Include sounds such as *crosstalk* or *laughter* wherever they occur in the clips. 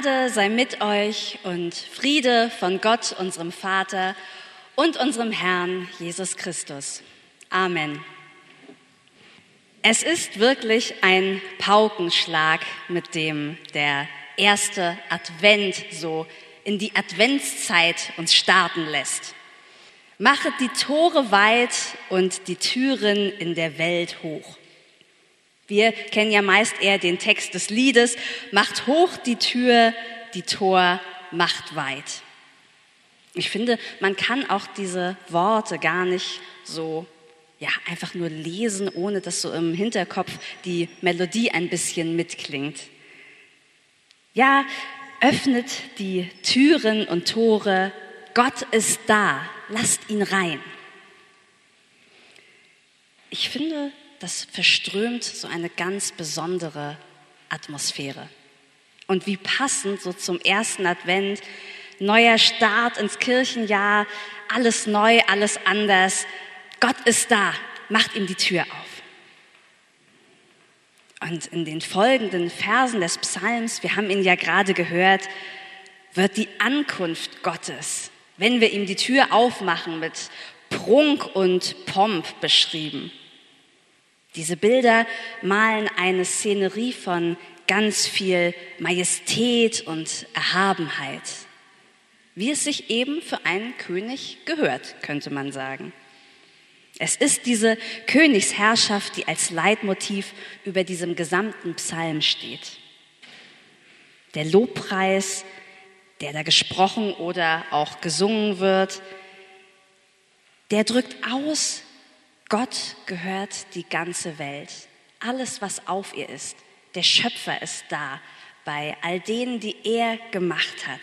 Gnade sei mit euch und Friede von Gott, unserem Vater und unserem Herrn Jesus Christus. Amen. Es ist wirklich ein Paukenschlag, mit dem der erste Advent so in die Adventszeit uns starten lässt. Machet die Tore weit und die Türen in der Welt hoch. Wir kennen ja meist eher den Text des Liedes, macht hoch die Tür, die Tor macht weit. Ich finde, man kann auch diese Worte gar nicht so ja, einfach nur lesen, ohne dass so im Hinterkopf die Melodie ein bisschen mitklingt. Ja, öffnet die Türen und Tore. Gott ist da. Lasst ihn rein. Ich finde, das verströmt so eine ganz besondere Atmosphäre. Und wie passend so zum ersten Advent, neuer Start ins Kirchenjahr, alles neu, alles anders. Gott ist da, macht ihm die Tür auf. Und in den folgenden Versen des Psalms, wir haben ihn ja gerade gehört, wird die Ankunft Gottes, wenn wir ihm die Tür aufmachen, mit Prunk und Pomp beschrieben. Diese Bilder malen eine Szenerie von ganz viel Majestät und Erhabenheit, wie es sich eben für einen König gehört, könnte man sagen. Es ist diese Königsherrschaft, die als Leitmotiv über diesem gesamten Psalm steht. Der Lobpreis, der da gesprochen oder auch gesungen wird, der drückt aus, Gott gehört die ganze Welt. Alles, was auf ihr ist. Der Schöpfer ist da bei all denen, die er gemacht hat.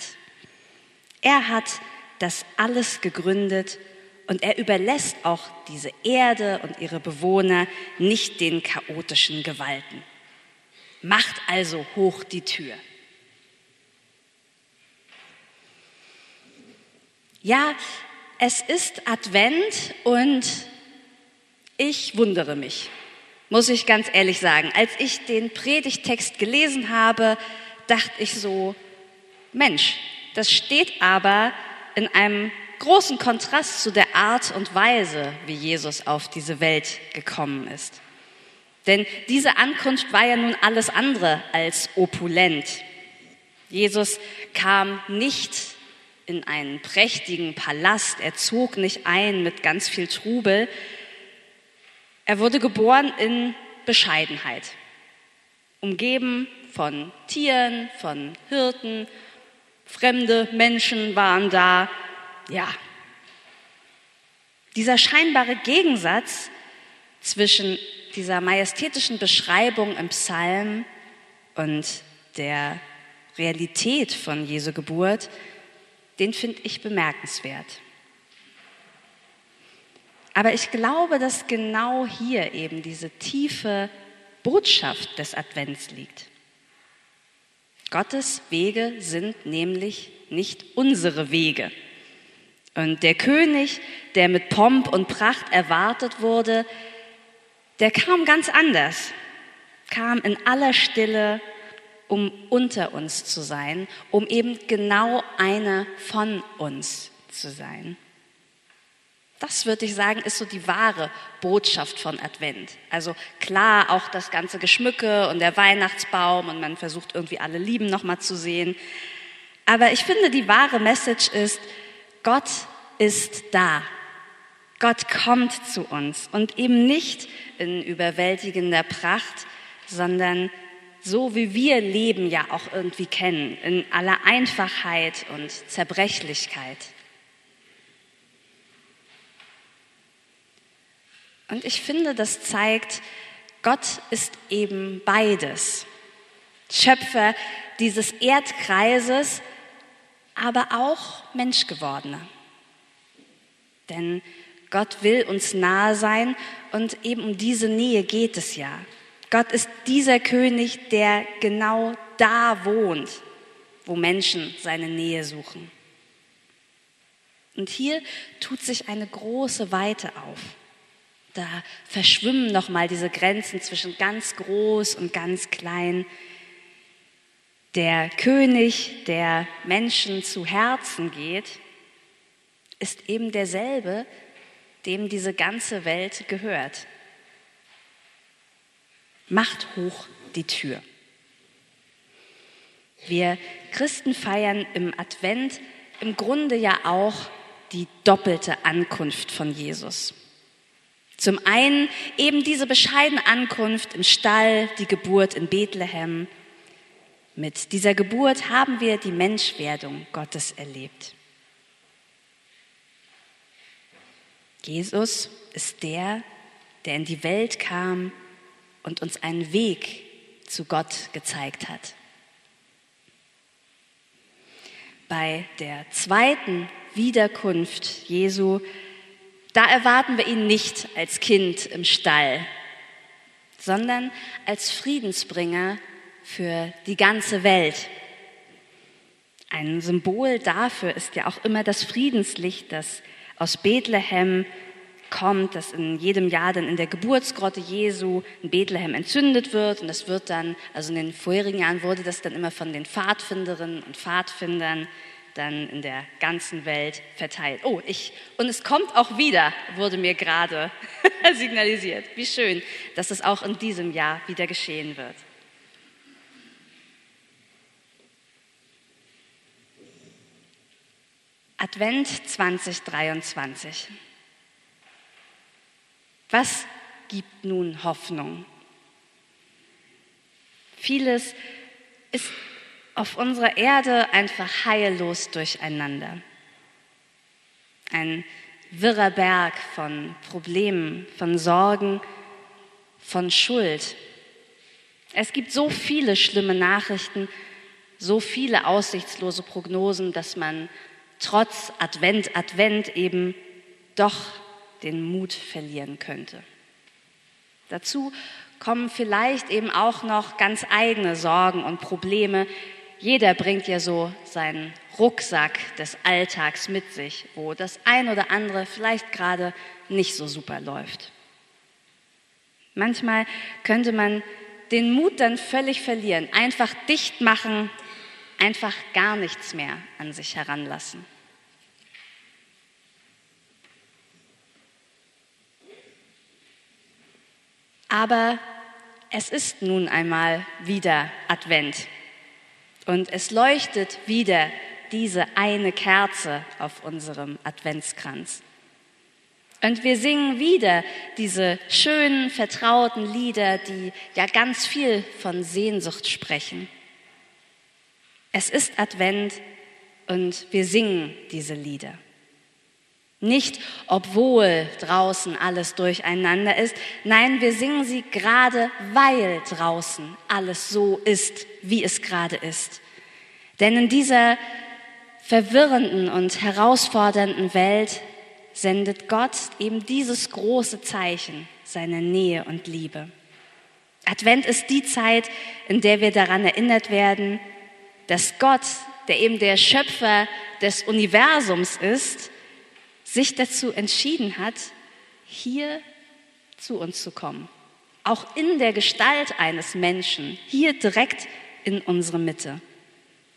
Er hat das alles gegründet und er überlässt auch diese Erde und ihre Bewohner nicht den chaotischen Gewalten. Macht also hoch die Tür. Ja, es ist Advent und ich wundere mich, muss ich ganz ehrlich sagen. Als ich den Predigtext gelesen habe, dachte ich so, Mensch, das steht aber in einem großen Kontrast zu der Art und Weise, wie Jesus auf diese Welt gekommen ist. Denn diese Ankunft war ja nun alles andere als opulent. Jesus kam nicht in einen prächtigen Palast, er zog nicht ein mit ganz viel Trubel, er wurde geboren in Bescheidenheit, umgeben von Tieren, von Hirten, fremde Menschen waren da. Ja, dieser scheinbare Gegensatz zwischen dieser majestätischen Beschreibung im Psalm und der Realität von Jesu Geburt, den finde ich bemerkenswert. Aber ich glaube, dass genau hier eben diese tiefe Botschaft des Advents liegt. Gottes Wege sind nämlich nicht unsere Wege. Und der König, der mit Pomp und Pracht erwartet wurde, der kam ganz anders, kam in aller Stille, um unter uns zu sein, um eben genau einer von uns zu sein. Das würde ich sagen, ist so die wahre Botschaft von Advent. Also klar, auch das ganze Geschmücke und der Weihnachtsbaum und man versucht irgendwie alle Lieben nochmal zu sehen. Aber ich finde, die wahre Message ist, Gott ist da. Gott kommt zu uns und eben nicht in überwältigender Pracht, sondern so wie wir Leben ja auch irgendwie kennen, in aller Einfachheit und Zerbrechlichkeit. Und ich finde, das zeigt, Gott ist eben beides. Schöpfer dieses Erdkreises, aber auch Menschgewordener. Denn Gott will uns nahe sein und eben um diese Nähe geht es ja. Gott ist dieser König, der genau da wohnt, wo Menschen seine Nähe suchen. Und hier tut sich eine große Weite auf. Da verschwimmen nochmal diese Grenzen zwischen ganz groß und ganz klein. der König, der Menschen zu Herzen geht, ist eben derselbe, dem diese ganze Welt gehört. Macht hoch die Tür. Wir Christen feiern im Advent im Grunde ja auch die doppelte Ankunft von Jesus. Zum einen eben diese bescheidene Ankunft im Stall, die Geburt in Bethlehem. Mit dieser Geburt haben wir die Menschwerdung Gottes erlebt. Jesus ist der, der in die Welt kam und uns einen Weg zu Gott gezeigt hat. Bei der zweiten Wiederkunft Jesu, da erwarten wir ihn nicht als Kind im Stall, sondern als Friedensbringer für die ganze Welt. Ein Symbol dafür ist ja auch immer das Friedenslicht, das aus Bethlehem kommt, das in jedem Jahr dann in der Geburtsgrotte Jesu in Bethlehem entzündet wird. Und das wird dann, also in den vorherigen Jahren wurde das dann immer von den Pfadfinderinnen und Pfadfindern dann in der ganzen Welt verteilt. Oh, ich, und es kommt auch wieder, wurde mir gerade *laughs* signalisiert. Wie schön, dass es auch in diesem Jahr wieder geschehen wird. Advent 2023. Was gibt nun Hoffnung? Vieles ist auf unserer Erde einfach heillos durcheinander. Ein wirrer Berg von Problemen, von Sorgen, von Schuld. Es gibt so viele schlimme Nachrichten, so viele aussichtslose Prognosen, dass man trotz Advent, Advent eben doch den Mut verlieren könnte. Dazu kommen vielleicht eben auch noch ganz eigene Sorgen und Probleme, jeder bringt ja so seinen Rucksack des Alltags mit sich, wo das ein oder andere vielleicht gerade nicht so super läuft. Manchmal könnte man den Mut dann völlig verlieren, einfach dicht machen, einfach gar nichts mehr an sich heranlassen. Aber es ist nun einmal wieder Advent. Und es leuchtet wieder diese eine Kerze auf unserem Adventskranz. Und wir singen wieder diese schönen, vertrauten Lieder, die ja ganz viel von Sehnsucht sprechen. Es ist Advent und wir singen diese Lieder. Nicht, obwohl draußen alles durcheinander ist. Nein, wir singen sie gerade, weil draußen alles so ist, wie es gerade ist. Denn in dieser verwirrenden und herausfordernden Welt sendet Gott eben dieses große Zeichen seiner Nähe und Liebe. Advent ist die Zeit, in der wir daran erinnert werden, dass Gott, der eben der Schöpfer des Universums ist, sich dazu entschieden hat, hier zu uns zu kommen. Auch in der Gestalt eines Menschen, hier direkt in unsere Mitte.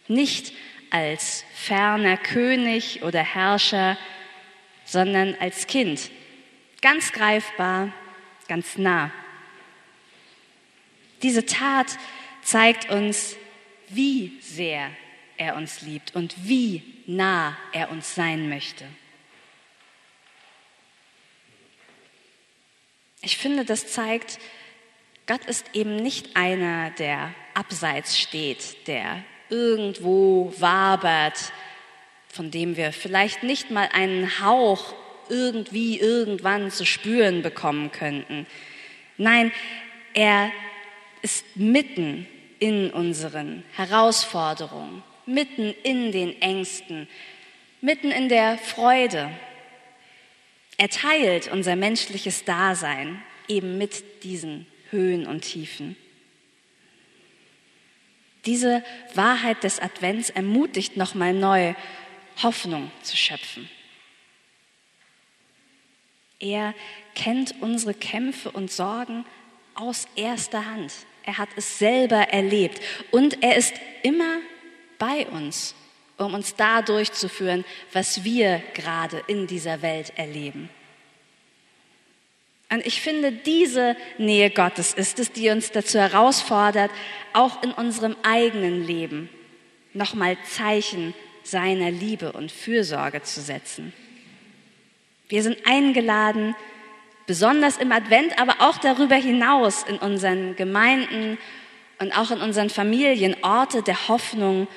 Nicht als ferner König oder Herrscher, sondern als Kind. Ganz greifbar, ganz nah. Diese Tat zeigt uns, wie sehr er uns liebt und wie nah er uns sein möchte. Ich finde, das zeigt, Gott ist eben nicht einer, der abseits steht, der irgendwo wabert, von dem wir vielleicht nicht mal einen Hauch irgendwie irgendwann zu spüren bekommen könnten. Nein, er ist mitten in unseren Herausforderungen, mitten in den Ängsten, mitten in der Freude, er teilt unser menschliches Dasein eben mit diesen Höhen und Tiefen. Diese Wahrheit des Advents ermutigt nochmal neu, Hoffnung zu schöpfen. Er kennt unsere Kämpfe und Sorgen aus erster Hand. Er hat es selber erlebt. Und er ist immer bei uns, um uns da durchzuführen, was wir gerade in dieser Welt erleben. Und ich finde, diese Nähe Gottes ist es, die uns dazu herausfordert, auch in unserem eigenen Leben nochmal Zeichen seiner Liebe und Fürsorge zu setzen. Wir sind eingeladen, besonders im Advent, aber auch darüber hinaus in unseren Gemeinden und auch in unseren Familien Orte der Hoffnung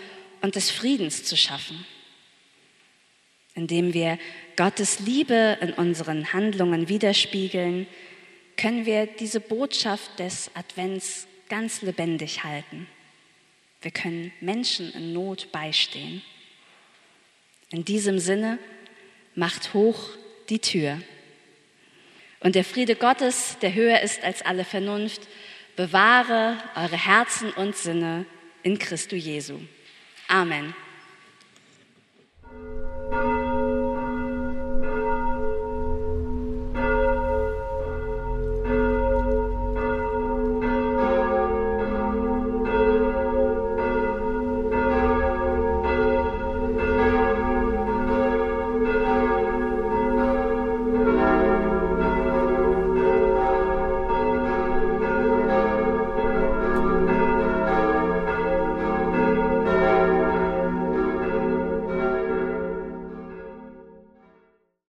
und des Friedens zu schaffen, indem wir Gottes Liebe in unseren Handlungen widerspiegeln, können wir diese Botschaft des Advents ganz lebendig halten. Wir können Menschen in Not beistehen. In diesem Sinne, macht hoch die Tür. Und der Friede Gottes, der höher ist als alle Vernunft, bewahre eure Herzen und Sinne in Christo Jesu. Amen.